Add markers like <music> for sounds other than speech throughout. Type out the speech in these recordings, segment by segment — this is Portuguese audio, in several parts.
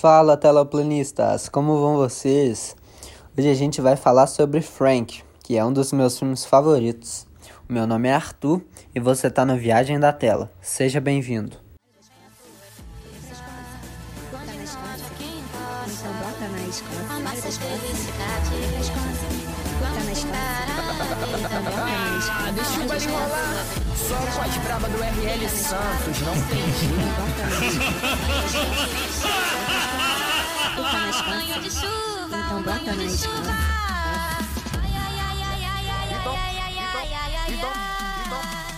Fala teleplanistas, como vão vocês? Hoje a gente vai falar sobre Frank, que é um dos meus filmes favoritos. O meu nome é Arthur e você está no Viagem da Tela. Seja bem-vindo. Rolar. Só com as do RL Santos, não tem jeito. <laughs> Banho de chuva, então bota na escola. Então, então,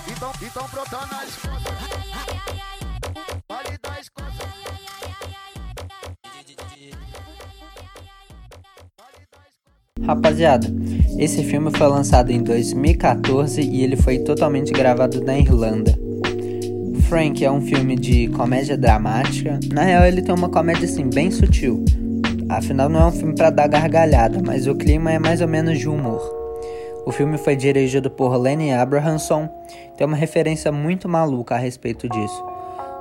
então, então, então. Vale das costas. Rapaziada, esse filme foi lançado em 2014 e ele foi totalmente gravado na Irlanda. Frank é um filme de comédia dramática. Na real, ele tem uma comédia assim bem sutil. Afinal, não é um filme para dar gargalhada, mas o clima é mais ou menos de humor. O filme foi dirigido por Lenny Abrahamson. Tem uma referência muito maluca a respeito disso.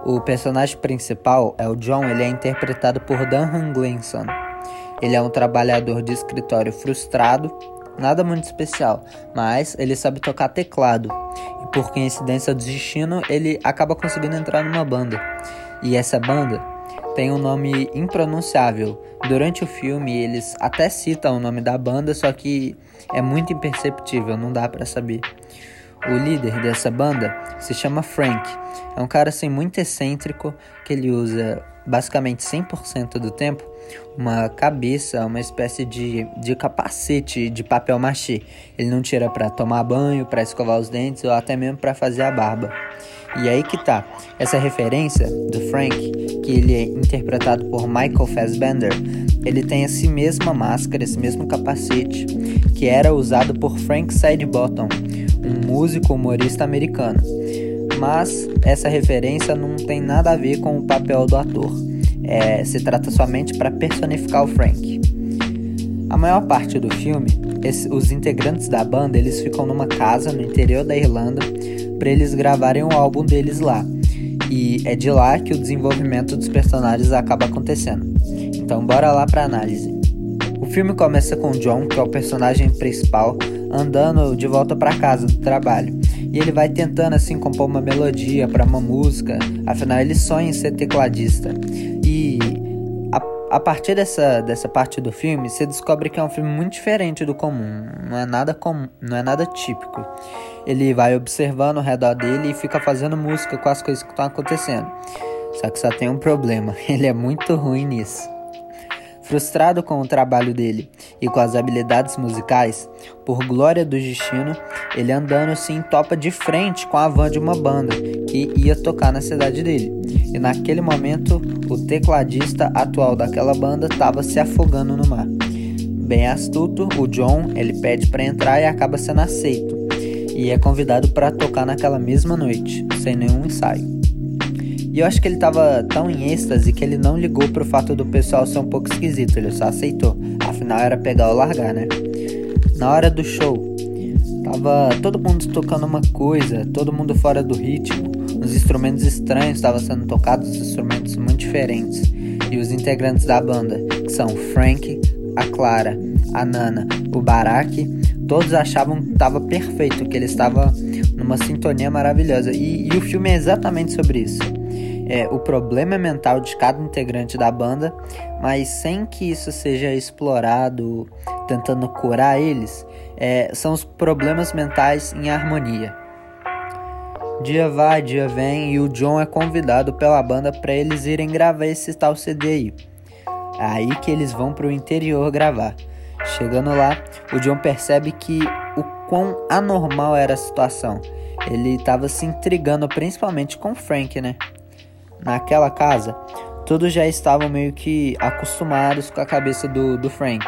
O personagem principal é o John, ele é interpretado por Dan Gleason. Ele é um trabalhador de escritório frustrado, nada muito especial, mas ele sabe tocar teclado. E por coincidência do destino, ele acaba conseguindo entrar numa banda. E essa banda tem um nome impronunciável. Durante o filme, eles até citam o nome da banda, só que é muito imperceptível, não dá para saber. O líder dessa banda se chama Frank. É um cara assim muito excêntrico que ele usa basicamente 100% do tempo uma cabeça, uma espécie de, de capacete de papel machê. Ele não tira para tomar banho, para escovar os dentes ou até mesmo para fazer a barba. E aí que tá. Essa referência do Frank, que ele é interpretado por Michael Fassbender, ele tem essa mesma máscara, esse mesmo capacete que era usado por Frank Sidebottom, um músico humorista americano. Mas essa referência não tem nada a ver com o papel do ator. É, se trata somente para personificar o Frank. A maior parte do filme, esse, os integrantes da banda eles ficam numa casa no interior da Irlanda para eles gravarem o álbum deles lá. E é de lá que o desenvolvimento dos personagens acaba acontecendo. Então bora lá para análise. O filme começa com John, que é o personagem principal, andando de volta para casa do trabalho. E ele vai tentando assim compor uma melodia para uma música, afinal ele sonha em ser tecladista. A, a partir dessa, dessa parte do filme, você descobre que é um filme muito diferente do comum, não é nada comum, não é nada típico. Ele vai observando ao redor dele e fica fazendo música com as coisas que estão acontecendo. Só que só tem um problema, <laughs> ele é muito ruim nisso. Frustrado com o trabalho dele e com as habilidades musicais, por glória do destino, ele andando assim topa de frente com a van de uma banda que ia tocar na cidade dele. E naquele momento, o tecladista atual daquela banda estava se afogando no mar. Bem astuto, o John ele pede para entrar e acaba sendo aceito e é convidado para tocar naquela mesma noite, sem nenhum ensaio. E eu acho que ele tava tão em êxtase que ele não ligou pro fato do pessoal ser um pouco esquisito, ele só aceitou. Afinal era pegar ou largar, né? Na hora do show, tava todo mundo tocando uma coisa, todo mundo fora do ritmo. Os instrumentos estranhos estavam sendo tocados, instrumentos muito diferentes. E os integrantes da banda, que são Frank, a Clara, a Nana, o Barack, todos achavam que estava perfeito, que ele estava numa sintonia maravilhosa. E, e o filme é exatamente sobre isso é, o problema mental de cada integrante da banda, mas sem que isso seja explorado, tentando curar eles, é, são os problemas mentais em harmonia. Dia vai, dia vem e o John é convidado pela banda para eles irem gravar esse tal CD aí. É aí que eles vão para o interior gravar. Chegando lá, o John percebe que o quão anormal era a situação. Ele estava se intrigando principalmente com Frank, né? naquela casa, todos já estavam meio que acostumados com a cabeça do, do Frank.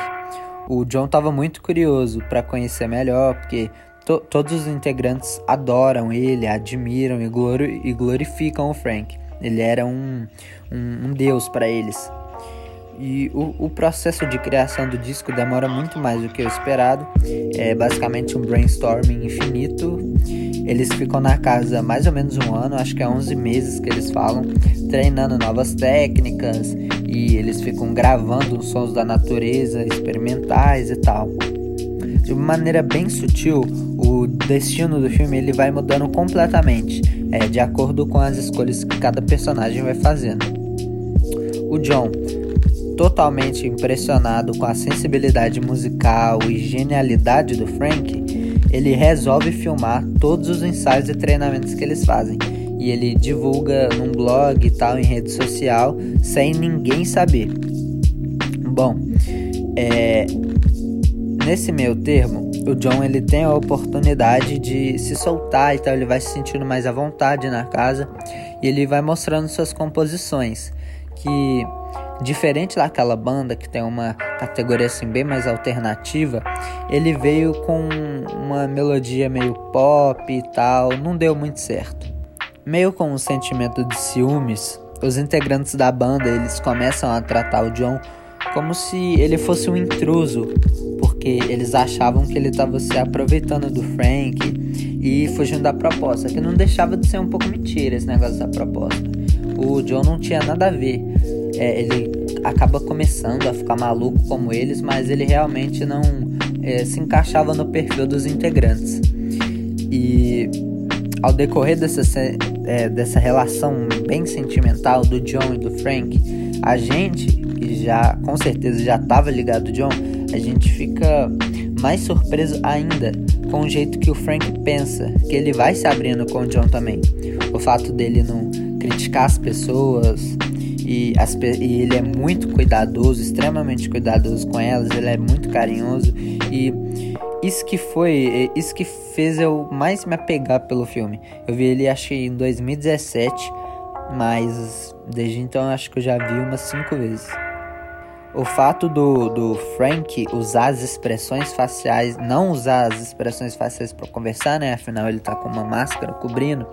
O John estava muito curioso para conhecer melhor, porque to todos os integrantes adoram ele, admiram e, glori e glorificam o Frank. Ele era um, um, um deus para eles. E o, o, processo de criação do disco demora muito mais do que o esperado. É basicamente um brainstorming infinito. Eles ficam na casa mais ou menos um ano, acho que é 11 meses que eles falam, treinando novas técnicas e eles ficam gravando os sons da natureza, experimentais e tal. De uma maneira bem sutil, o destino do filme ele vai mudando completamente, é, de acordo com as escolhas que cada personagem vai fazendo. O John, totalmente impressionado com a sensibilidade musical e genialidade do Frank, ele resolve filmar todos os ensaios e treinamentos que eles fazem. E ele divulga num blog e tal, em rede social, sem ninguém saber. Bom, é, nesse meio termo, o John ele tem a oportunidade de se soltar e tal, ele vai se sentindo mais à vontade na casa e ele vai mostrando suas composições, que Diferente daquela banda que tem uma categoria assim bem mais alternativa, ele veio com uma melodia meio pop e tal, não deu muito certo. Meio com um sentimento de ciúmes, os integrantes da banda eles começam a tratar o John como se ele fosse um intruso, porque eles achavam que ele estava se aproveitando do Frank e fugindo da proposta, que não deixava de ser um pouco mentira esse negócio da proposta. O John não tinha nada a ver é, ele acaba começando a ficar maluco como eles, mas ele realmente não é, se encaixava no perfil dos integrantes. E ao decorrer dessa, é, dessa relação bem sentimental do John e do Frank, a gente, que já com certeza já estava ligado ao John, a gente fica mais surpreso ainda com o jeito que o Frank pensa, que ele vai se abrindo com o John também. O fato dele não criticar as pessoas, e, as, e ele é muito cuidadoso, extremamente cuidadoso com elas, ele é muito carinhoso e isso que foi, isso que fez eu mais me apegar pelo filme. Eu vi ele acho que em 2017, mas desde então acho que eu já vi umas cinco vezes. O fato do, do Frank usar as expressões faciais, não usar as expressões faciais para conversar, né? Afinal ele tá com uma máscara cobrindo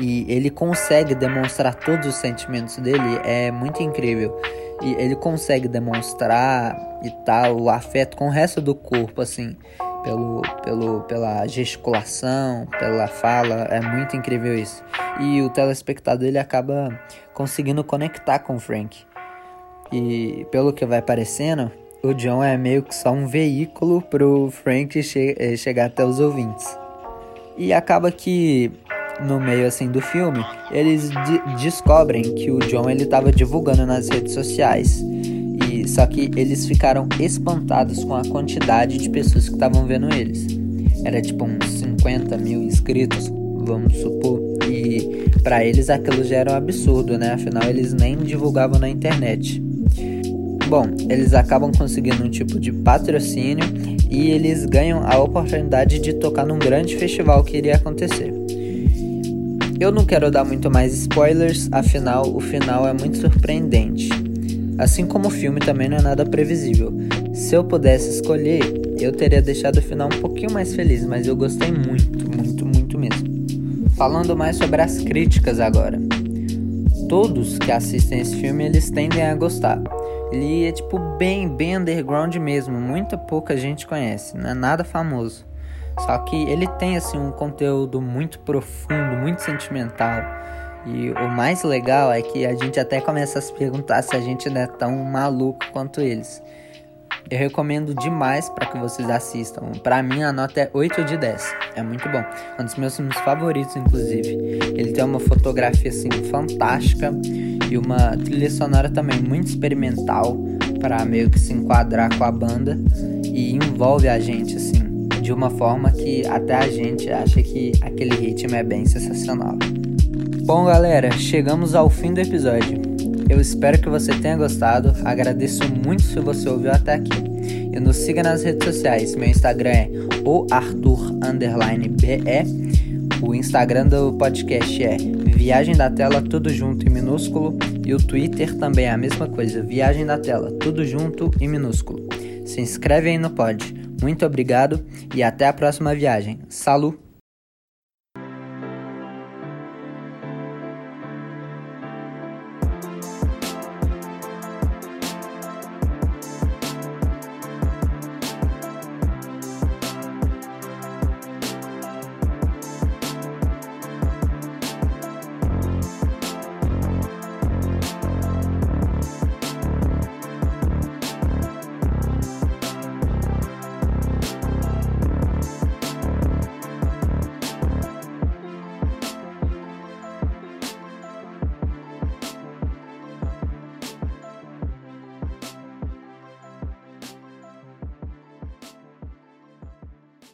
e ele consegue demonstrar todos os sentimentos dele é muito incrível. E ele consegue demonstrar e tal o afeto com o resto do corpo, assim, pelo, pelo, pela gesticulação, pela fala, é muito incrível isso. E o telespectador ele acaba conseguindo conectar com o Frank. E pelo que vai parecendo, o John é meio que só um veículo pro Frank che eh, chegar até os ouvintes. E acaba que no meio assim do filme, eles de descobrem que o John ele estava divulgando nas redes sociais. E só que eles ficaram espantados com a quantidade de pessoas que estavam vendo eles. Era tipo uns 50 mil inscritos, vamos supor. E para eles aquilo já era um absurdo, né? Afinal eles nem divulgavam na internet. Bom, eles acabam conseguindo um tipo de patrocínio e eles ganham a oportunidade de tocar num grande festival que iria acontecer. Eu não quero dar muito mais spoilers, afinal o final é muito surpreendente. Assim como o filme também não é nada previsível. Se eu pudesse escolher, eu teria deixado o final um pouquinho mais feliz, mas eu gostei muito, muito, muito mesmo. Falando mais sobre as críticas agora. Todos que assistem esse filme, eles tendem a gostar. Ele é tipo bem, bem underground mesmo, muita pouca gente conhece, não é nada famoso. Só que ele tem assim um conteúdo muito profundo, muito sentimental. E o mais legal é que a gente até começa a se perguntar se a gente não é tão maluco quanto eles. Eu recomendo demais para que vocês assistam. Para mim a nota é 8 de 10. É muito bom. Um dos meus filmes favoritos, inclusive. Ele tem uma fotografia assim fantástica e uma trilha sonora também muito experimental para meio que se enquadrar com a banda e envolve a gente assim de uma forma que até a gente acha que aquele ritmo é bem sensacional. Bom, galera, chegamos ao fim do episódio. Eu espero que você tenha gostado. Agradeço muito se você ouviu até aqui. E nos siga nas redes sociais. Meu Instagram é o. O Instagram do podcast é Viagem da Tela, tudo junto e minúsculo. E o Twitter também é a mesma coisa, Viagem da Tela, tudo junto e minúsculo. Se inscreve aí no pod. Muito obrigado e até a próxima viagem. Salu!